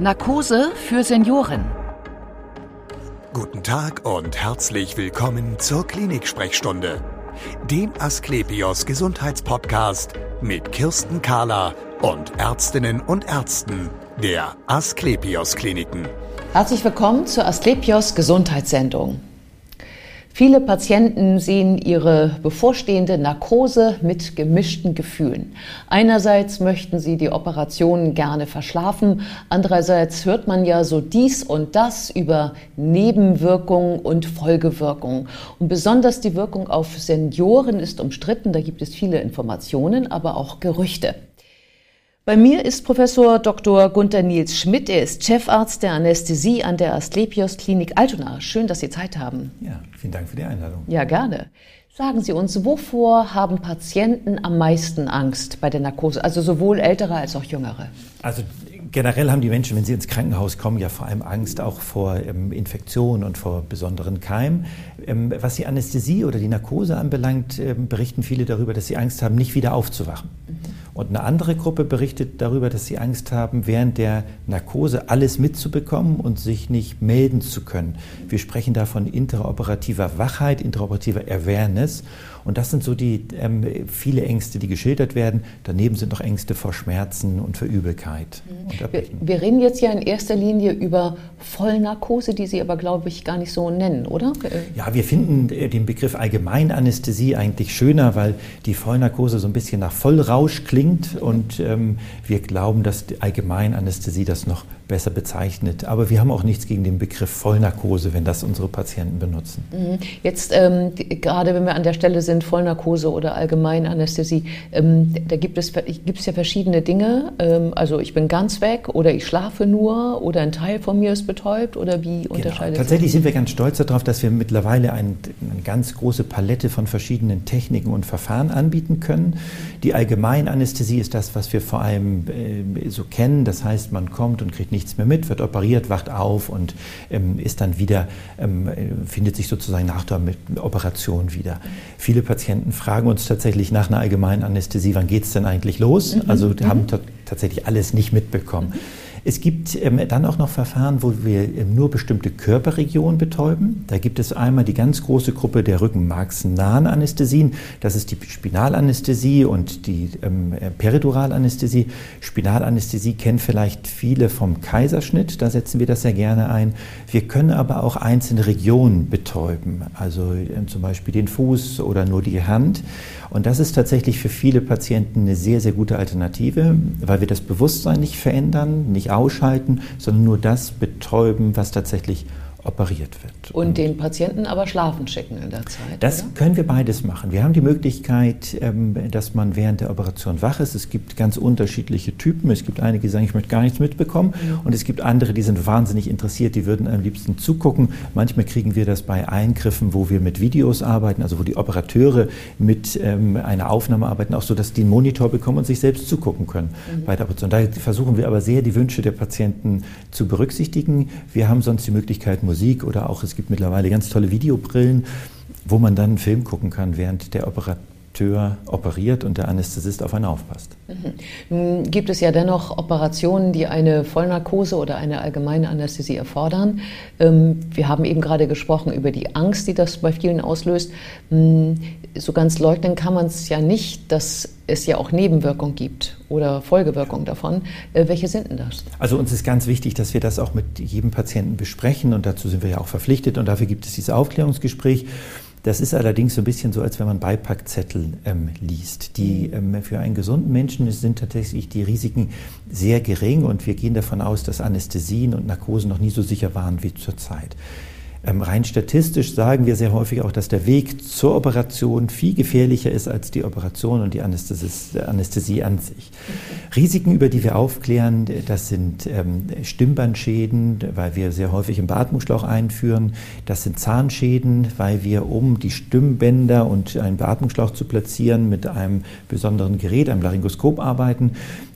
Narkose für Senioren. Guten Tag und herzlich willkommen zur Klinik-Sprechstunde, dem Asklepios Gesundheitspodcast mit Kirsten Kahler und Ärztinnen und Ärzten der Asklepios Kliniken. Herzlich willkommen zur Asklepios Gesundheitssendung. Viele Patienten sehen ihre bevorstehende Narkose mit gemischten Gefühlen. Einerseits möchten sie die Operationen gerne verschlafen, andererseits hört man ja so dies und das über Nebenwirkungen und Folgewirkungen. Und besonders die Wirkung auf Senioren ist umstritten, da gibt es viele Informationen, aber auch Gerüchte. Bei mir ist Professor Dr. Gunther Nils Schmidt. Er ist Chefarzt der Anästhesie an der Asklepios Klinik Altona. Schön, dass Sie Zeit haben. Ja, vielen Dank für die Einladung. Ja, gerne. Sagen Sie uns, wovor haben Patienten am meisten Angst bei der Narkose? Also sowohl ältere als auch jüngere. Also generell haben die Menschen, wenn sie ins Krankenhaus kommen, ja vor allem Angst auch vor ähm, Infektionen und vor besonderen Keimen. Ähm, was die Anästhesie oder die Narkose anbelangt, ähm, berichten viele darüber, dass sie Angst haben, nicht wieder aufzuwachen. Mhm. Und eine andere Gruppe berichtet darüber, dass sie Angst haben, während der Narkose alles mitzubekommen und sich nicht melden zu können. Wir sprechen da von interoperativer Wachheit, interoperativer Awareness. Und das sind so die ähm, viele Ängste, die geschildert werden. Daneben sind noch Ängste vor Schmerzen und vor Übelkeit. Mhm. Wir, wir, reden jetzt ja in erster Linie über Vollnarkose, die Sie aber, glaube ich, gar nicht so nennen, oder? Ja, wir finden äh, den Begriff Allgemeinanästhesie eigentlich schöner, weil die Vollnarkose so ein bisschen nach Vollrausch klingt. Und ähm, wir glauben, dass die Allgemeinanästhesie das noch besser bezeichnet. Aber wir haben auch nichts gegen den Begriff Vollnarkose, wenn das unsere Patienten benutzen. Mhm. Jetzt ähm, gerade wenn wir an der Stelle sind, Vollnarkose oder Allgemeinanästhesie, ähm, da gibt es, gibt es ja verschiedene Dinge. Ähm, also ich bin ganz weg oder ich schlafe nur oder ein Teil von mir ist betäubt oder wie genau. unterscheidet Tatsächlich sind wir ganz stolz darauf, dass wir mittlerweile ein, eine ganz große Palette von verschiedenen Techniken und Verfahren anbieten können. Die Allgemeinanästhesie ist das, was wir vor allem äh, so kennen. Das heißt, man kommt und kriegt nicht nichts mehr mit, wird operiert, wacht auf und ähm, ist dann wieder, ähm, findet sich sozusagen nach der Operation wieder. Viele Patienten fragen uns tatsächlich nach einer allgemeinen Anästhesie, wann geht es denn eigentlich los? Mhm. Also haben mhm. tatsächlich alles nicht mitbekommen. Mhm. Es gibt ähm, dann auch noch Verfahren, wo wir ähm, nur bestimmte Körperregionen betäuben. Da gibt es einmal die ganz große Gruppe der rückenmarksnahen Anästhesien. Das ist die Spinalanästhesie und die ähm, äh, Periduralanästhesie. Spinalanästhesie kennen vielleicht viele vom Kaiserschnitt. Da setzen wir das sehr gerne ein. Wir können aber auch einzelne Regionen betäuben, also äh, zum Beispiel den Fuß oder nur die Hand. Und das ist tatsächlich für viele Patienten eine sehr, sehr gute Alternative, weil wir das Bewusstsein nicht verändern, nicht ausschalten, sondern nur das betäuben, was tatsächlich operiert wird. Und, und, den Patienten aber schlafen schicken in der Zeit. Das oder? können wir beides machen. Wir haben die Möglichkeit, ähm, dass man während der Operation wach ist. Es gibt ganz unterschiedliche Typen. Es gibt einige, die sagen, ich möchte gar nichts mitbekommen. Mhm. Und es gibt andere, die sind wahnsinnig interessiert, die würden am liebsten zugucken. Manchmal kriegen wir das bei Eingriffen, wo wir mit Videos arbeiten, also wo die Operateure mit ähm, einer Aufnahme arbeiten, auch so, dass die einen Monitor bekommen und sich selbst zugucken können mhm. bei der Operation. Da versuchen wir aber sehr, die Wünsche der Patienten zu berücksichtigen. Wir haben sonst die Möglichkeit, Musik oder auch, es gibt mittlerweile ganz tolle Videobrillen, wo man dann einen Film gucken kann, während der Operateur operiert und der Anästhesist auf einen aufpasst. Mhm. Gibt es ja dennoch Operationen, die eine Vollnarkose oder eine allgemeine Anästhesie erfordern. Ähm, wir haben eben gerade gesprochen über die Angst, die das bei vielen auslöst. Hm, so ganz leugnen kann man es ja nicht, dass es ja auch Nebenwirkungen gibt oder Folgewirkungen davon. Äh, welche sind denn das? Also uns ist ganz wichtig, dass wir das auch mit jedem Patienten besprechen und dazu sind wir ja auch verpflichtet und dafür gibt es dieses Aufklärungsgespräch. Das ist allerdings so ein bisschen so, als wenn man Beipackzettel ähm, liest. Die mhm. ähm, für einen gesunden Menschen sind tatsächlich die Risiken sehr gering und wir gehen davon aus, dass Anästhesien und Narkosen noch nie so sicher waren wie zurzeit. Ähm, rein statistisch sagen wir sehr häufig auch, dass der Weg zur Operation viel gefährlicher ist als die Operation und die Anästhesie an sich. Risiken, über die wir aufklären, das sind ähm, Stimmbandschäden, weil wir sehr häufig einen Beatmungsschlauch einführen. Das sind Zahnschäden, weil wir, um die Stimmbänder und einen Beatmungsschlauch zu platzieren, mit einem besonderen Gerät, einem Laryngoskop arbeiten.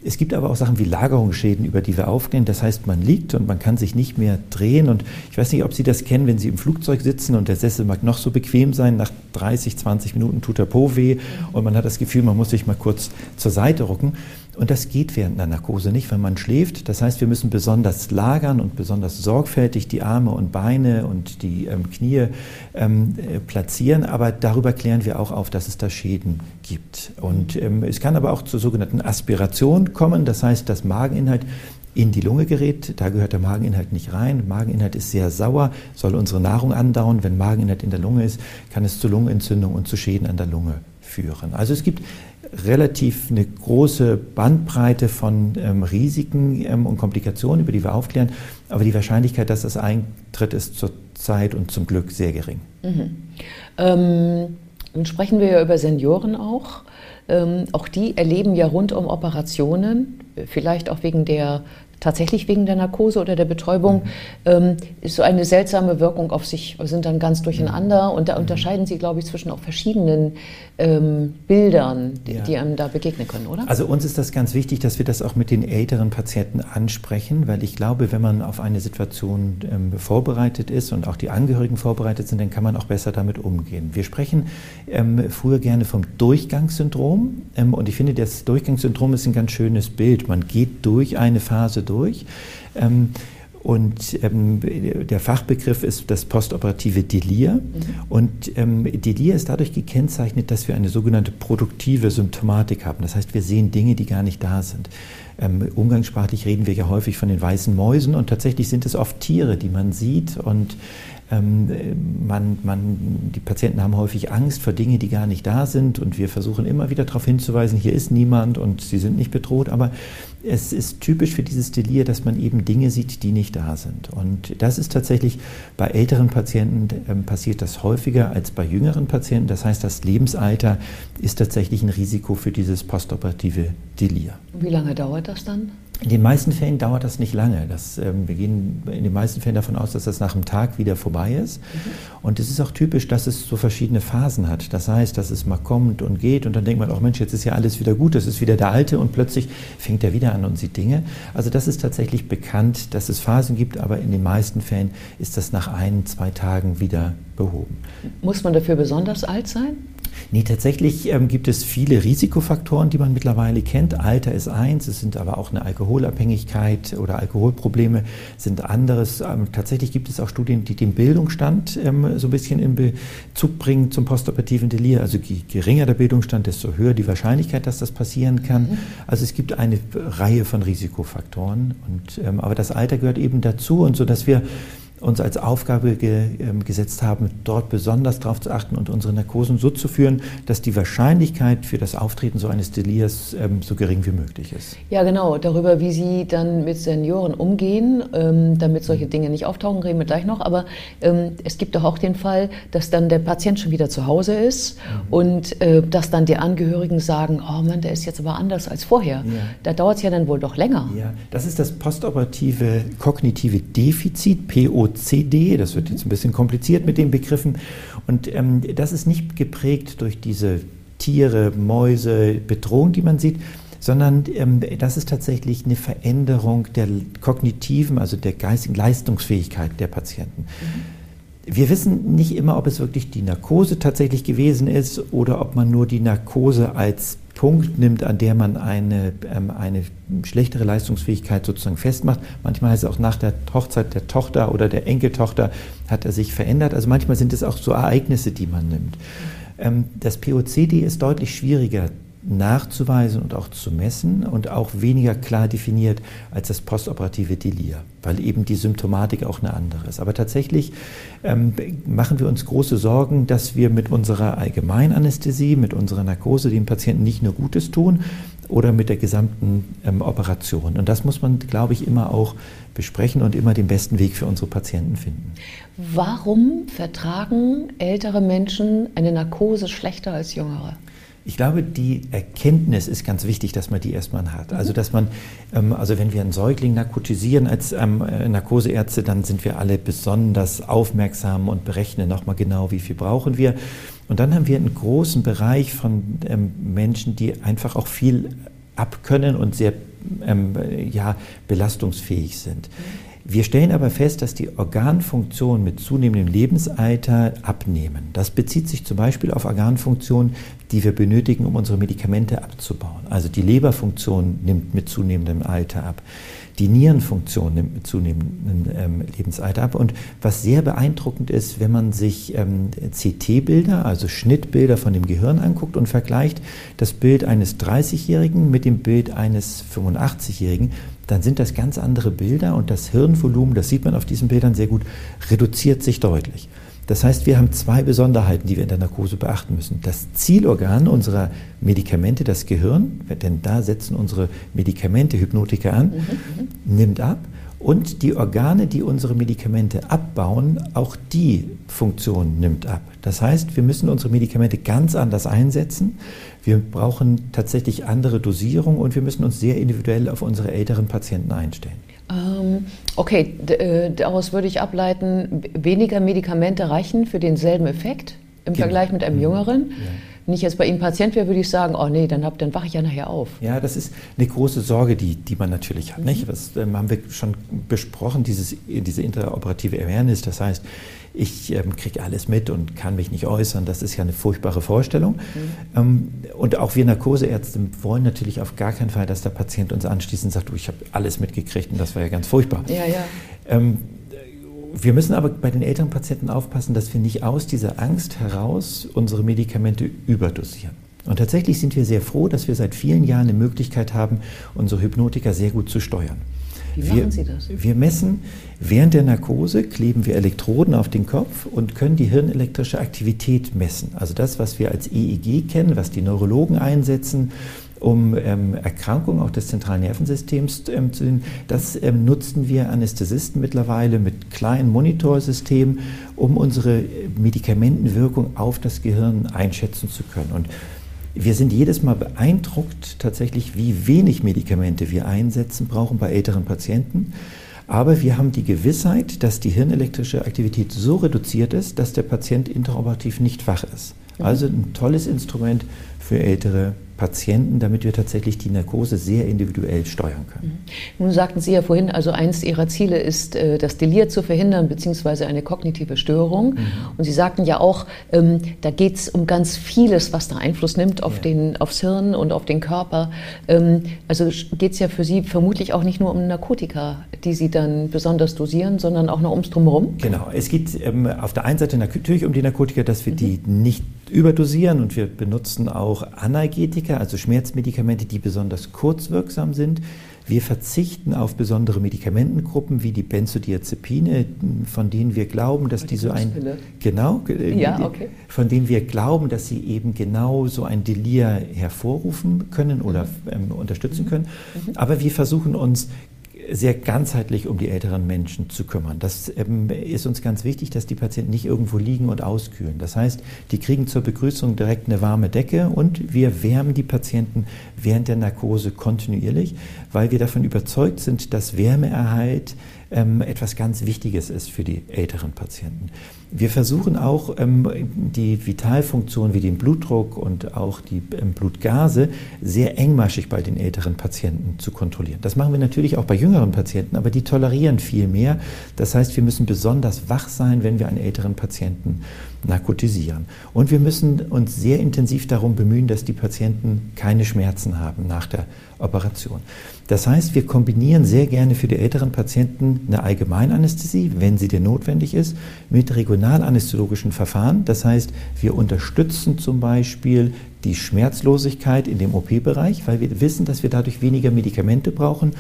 Es gibt aber auch Sachen wie Lagerungsschäden, über die wir aufklären. Das heißt, man liegt und man kann sich nicht mehr drehen. Und ich weiß nicht, ob Sie das kennen, wenn Sie im Flugzeug sitzen und der Sessel mag noch so bequem sein. Nach 30, 20 Minuten tut der Po weh und man hat das Gefühl, man muss sich mal kurz zur Seite rucken. Und das geht während einer Narkose nicht, wenn man schläft. Das heißt, wir müssen besonders lagern und besonders sorgfältig die Arme und Beine und die ähm, Knie ähm, äh, platzieren. Aber darüber klären wir auch auf, dass es da Schäden gibt. Und ähm, es kann aber auch zur sogenannten Aspiration kommen. Das heißt, dass Mageninhalt in die Lunge gerät. Da gehört der Mageninhalt nicht rein. Mageninhalt ist sehr sauer, soll unsere Nahrung andauern. Wenn Mageninhalt in der Lunge ist, kann es zu Lungenentzündung und zu Schäden an der Lunge führen. Also es gibt relativ eine große Bandbreite von ähm, Risiken ähm, und Komplikationen, über die wir aufklären. Aber die Wahrscheinlichkeit, dass das eintritt, ist zurzeit und zum Glück sehr gering. Mhm. Ähm, nun sprechen wir ja über Senioren auch. Ähm, auch die erleben ja rund um Operationen, vielleicht auch wegen der tatsächlich wegen der Narkose oder der Betäubung, mhm. ähm, ist so eine seltsame Wirkung auf sich, sind dann ganz durcheinander und da mhm. unterscheiden Sie, glaube ich, zwischen auch verschiedenen ähm, Bildern, die, ja. die, einem da begegnen können, oder? Also uns ist das ganz wichtig, dass wir das auch mit den älteren Patienten ansprechen, weil ich glaube, wenn man auf eine Situation ähm, vorbereitet ist und auch die Angehörigen vorbereitet sind, dann kann man auch besser damit umgehen. Wir sprechen ähm, früher gerne vom Durchgangssyndrom ähm, und ich finde, das Durchgangssyndrom ist ein ganz schönes Bild. Man geht durch eine Phase durch. Ähm, und ähm, der Fachbegriff ist das postoperative Delir. Mhm. Und ähm, Delir ist dadurch gekennzeichnet, dass wir eine sogenannte produktive Symptomatik haben. Das heißt, wir sehen Dinge, die gar nicht da sind. Ähm, umgangssprachlich reden wir ja häufig von den weißen Mäusen und tatsächlich sind es oft Tiere, die man sieht und man, man, die Patienten haben häufig Angst vor Dingen, die gar nicht da sind und wir versuchen immer wieder darauf hinzuweisen, hier ist niemand und sie sind nicht bedroht, aber es ist typisch für dieses Delir, dass man eben Dinge sieht, die nicht da sind. Und das ist tatsächlich bei älteren Patienten äh, passiert das häufiger als bei jüngeren Patienten. Das heißt, das Lebensalter ist tatsächlich ein Risiko für dieses postoperative Delir. Wie lange dauert das dann? In den meisten Fällen dauert das nicht lange. Das, ähm, wir gehen in den meisten Fällen davon aus, dass das nach einem Tag wieder vorbei ist. Mhm. Und es ist auch typisch, dass es so verschiedene Phasen hat. Das heißt, dass es mal kommt und geht und dann denkt man, oh Mensch, jetzt ist ja alles wieder gut, das ist wieder der Alte und plötzlich fängt er wieder an und sieht Dinge. Also das ist tatsächlich bekannt, dass es Phasen gibt, aber in den meisten Fällen ist das nach ein, zwei Tagen wieder behoben. Muss man dafür besonders alt sein? Nee, tatsächlich ähm, gibt es viele Risikofaktoren, die man mittlerweile kennt. Alter ist eins, es sind aber auch eine Alkoholabhängigkeit oder Alkoholprobleme sind anderes. Ähm, tatsächlich gibt es auch Studien, die den Bildungsstand ähm, so ein bisschen in Bezug bringen zum postoperativen Delir. Also je geringer der Bildungsstand, desto höher die Wahrscheinlichkeit, dass das passieren kann. Mhm. Also es gibt eine Reihe von Risikofaktoren. Und, ähm, aber das Alter gehört eben dazu und so, dass wir uns als Aufgabe ge, äh, gesetzt haben, dort besonders darauf zu achten und unsere Narkosen so zu führen, dass die Wahrscheinlichkeit für das Auftreten so eines Delirs ähm, so gering wie möglich ist. Ja, genau. Darüber, wie Sie dann mit Senioren umgehen, ähm, damit solche Dinge nicht auftauchen, reden wir gleich noch. Aber ähm, es gibt doch auch den Fall, dass dann der Patient schon wieder zu Hause ist mhm. und äh, dass dann die Angehörigen sagen, oh Mann, der ist jetzt aber anders als vorher. Ja. Da dauert es ja dann wohl doch länger. Ja, das ist das postoperative kognitive Defizit, POC. OCD. Das wird jetzt ein bisschen kompliziert mit den Begriffen. Und ähm, das ist nicht geprägt durch diese Tiere, Mäuse, Bedrohung, die man sieht, sondern ähm, das ist tatsächlich eine Veränderung der kognitiven, also der geistigen Leistungsfähigkeit der Patienten. Mhm. Wir wissen nicht immer, ob es wirklich die Narkose tatsächlich gewesen ist oder ob man nur die Narkose als Punkt nimmt, an der man eine, ähm, eine schlechtere Leistungsfähigkeit sozusagen festmacht. Manchmal ist es auch nach der Hochzeit der Tochter oder der Enkeltochter hat er sich verändert. Also manchmal sind es auch so Ereignisse, die man nimmt. Ähm, das POCD ist deutlich schwieriger nachzuweisen und auch zu messen und auch weniger klar definiert als das postoperative Delir, weil eben die Symptomatik auch eine andere ist. Aber tatsächlich ähm, machen wir uns große Sorgen, dass wir mit unserer Allgemeinanästhesie, mit unserer Narkose dem Patienten nicht nur Gutes tun oder mit der gesamten ähm, Operation. Und das muss man, glaube ich, immer auch besprechen und immer den besten Weg für unsere Patienten finden. Warum vertragen ältere Menschen eine Narkose schlechter als jüngere? Ich glaube, die Erkenntnis ist ganz wichtig, dass man die erstmal hat. Also, mhm. dass man, ähm, also wenn wir einen Säugling narkotisieren als ähm, äh, Narkoseärzte, dann sind wir alle besonders aufmerksam und berechnen nochmal genau, wie viel brauchen wir. Und dann haben wir einen großen Bereich von ähm, Menschen, die einfach auch viel abkönnen und sehr ähm, ja, belastungsfähig sind. Mhm. Wir stellen aber fest, dass die Organfunktionen mit zunehmendem Lebensalter abnehmen. Das bezieht sich zum Beispiel auf Organfunktionen, die wir benötigen, um unsere Medikamente abzubauen. Also die Leberfunktion nimmt mit zunehmendem Alter ab. Die Nierenfunktion nimmt mit zunehmendem ähm, Lebensalter ab. Und was sehr beeindruckend ist, wenn man sich ähm, CT-Bilder, also Schnittbilder von dem Gehirn anguckt und vergleicht das Bild eines 30-Jährigen mit dem Bild eines 85-Jährigen, dann sind das ganz andere Bilder und das Hirnvolumen, das sieht man auf diesen Bildern sehr gut, reduziert sich deutlich. Das heißt, wir haben zwei Besonderheiten, die wir in der Narkose beachten müssen. Das Zielorgan unserer Medikamente, das Gehirn, denn da setzen unsere Medikamente Hypnotika an, mhm, mhm. nimmt ab. Und die Organe, die unsere Medikamente abbauen, auch die Funktion nimmt ab. Das heißt, wir müssen unsere Medikamente ganz anders einsetzen. Wir brauchen tatsächlich andere Dosierung und wir müssen uns sehr individuell auf unsere älteren Patienten einstellen. Ähm, okay, äh, daraus würde ich ableiten, weniger Medikamente reichen für denselben Effekt im genau. Vergleich mit einem mhm. jüngeren. Ja. Wenn ich jetzt bei Ihnen Patient wäre, würde ich sagen, oh nee, dann, hab, dann wache ich ja nachher auf. Ja, das ist eine große Sorge, die, die man natürlich hat. Mhm. Nicht? Das ähm, haben wir schon besprochen, dieses, diese interoperative Awareness. Das heißt, ich ähm, kriege alles mit und kann mich nicht äußern. Das ist ja eine furchtbare Vorstellung. Mhm. Ähm, und auch wir Narkoseärzte wollen natürlich auf gar keinen Fall, dass der Patient uns anschließend sagt, oh, ich habe alles mitgekriegt und das war ja ganz furchtbar. Ja, ja. Ähm, wir müssen aber bei den älteren Patienten aufpassen, dass wir nicht aus dieser Angst heraus unsere Medikamente überdosieren. Und tatsächlich sind wir sehr froh, dass wir seit vielen Jahren eine Möglichkeit haben, unsere Hypnotika sehr gut zu steuern. Wie machen wir, Sie das? Wir messen, während der Narkose kleben wir Elektroden auf den Kopf und können die hirnelektrische Aktivität messen. Also das, was wir als EEG kennen, was die Neurologen einsetzen, um ähm, Erkrankungen auch des zentralen Nervensystems ähm, zu sehen. Das ähm, nutzen wir Anästhesisten mittlerweile mit kleinen Monitorsystemen, um unsere Medikamentenwirkung auf das Gehirn einschätzen zu können. Und wir sind jedes Mal beeindruckt tatsächlich, wie wenig Medikamente wir einsetzen brauchen bei älteren Patienten. Aber wir haben die Gewissheit, dass die hirnelektrische Aktivität so reduziert ist, dass der Patient interoperativ nicht wach ist. Mhm. Also ein tolles Instrument für ältere Patienten, damit wir tatsächlich die Narkose sehr individuell steuern können. Mhm. Nun sagten Sie ja vorhin, also eins Ihrer Ziele ist, äh, das Delir zu verhindern, beziehungsweise eine kognitive Störung. Mhm. Und Sie sagten ja auch, ähm, da geht es um ganz vieles, was da Einfluss nimmt auf ja. den, aufs Hirn und auf den Körper. Ähm, also geht es ja für Sie vermutlich auch nicht nur um Narkotika, die Sie dann besonders dosieren, sondern auch noch ums Drumherum? Genau, es geht ähm, auf der einen Seite natürlich um die Narkotika, dass wir mhm. die nicht überdosieren und wir benutzen auch Analgetika, also Schmerzmedikamente, die besonders kurzwirksam sind. Wir verzichten auf besondere Medikamentengruppen wie die Benzodiazepine, von denen wir glauben, dass die, die so ein genau äh, ja, okay. von denen wir glauben, dass sie eben genau so ein Delir hervorrufen können oder mhm. ähm, unterstützen können. Mhm. Aber wir versuchen uns sehr ganzheitlich um die älteren Menschen zu kümmern. Das ähm, ist uns ganz wichtig, dass die Patienten nicht irgendwo liegen und auskühlen. Das heißt, die kriegen zur Begrüßung direkt eine warme Decke und wir wärmen die Patienten während der Narkose kontinuierlich, weil wir davon überzeugt sind, dass Wärmeerhalt ähm, etwas ganz Wichtiges ist für die älteren Patienten. Wir versuchen auch ähm, die Vitalfunktionen wie den Blutdruck und auch die ähm, Blutgase sehr engmaschig bei den älteren Patienten zu kontrollieren. Das machen wir natürlich auch bei jüngeren Patienten, aber die tolerieren viel mehr. Das heißt, wir müssen besonders wach sein, wenn wir einen älteren Patienten narkotisieren. Und wir müssen uns sehr intensiv darum bemühen, dass die Patienten keine Schmerzen haben nach der Operation. Das heißt, wir kombinieren sehr gerne für die älteren Patienten eine Allgemeinanästhesie, wenn sie denn notwendig ist, mit regionalanästhesiologischen Verfahren. Das heißt, wir unterstützen zum Beispiel die Schmerzlosigkeit in dem OP-Bereich, weil wir wissen, dass wir dadurch weniger Medikamente brauchen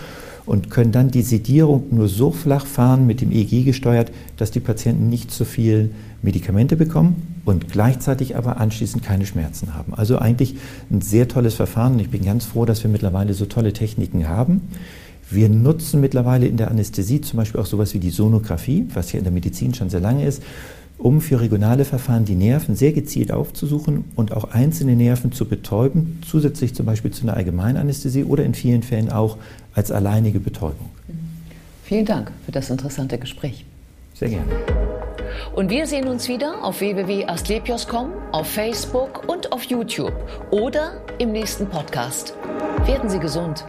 und können dann die Sedierung nur so flach fahren mit dem EEG gesteuert, dass die Patienten nicht zu viel Medikamente bekommen und gleichzeitig aber anschließend keine Schmerzen haben. Also eigentlich ein sehr tolles Verfahren und ich bin ganz froh, dass wir mittlerweile so tolle Techniken haben. Wir nutzen mittlerweile in der Anästhesie zum Beispiel auch sowas wie die Sonographie, was ja in der Medizin schon sehr lange ist, um für regionale Verfahren die Nerven sehr gezielt aufzusuchen und auch einzelne Nerven zu betäuben, zusätzlich zum Beispiel zu einer Allgemeinanästhesie oder in vielen Fällen auch als alleinige Betäubung. Vielen Dank für das interessante Gespräch. Sehr gerne. Und wir sehen uns wieder auf www.astlepios.com, auf Facebook und auf YouTube oder im nächsten Podcast. Werden Sie gesund.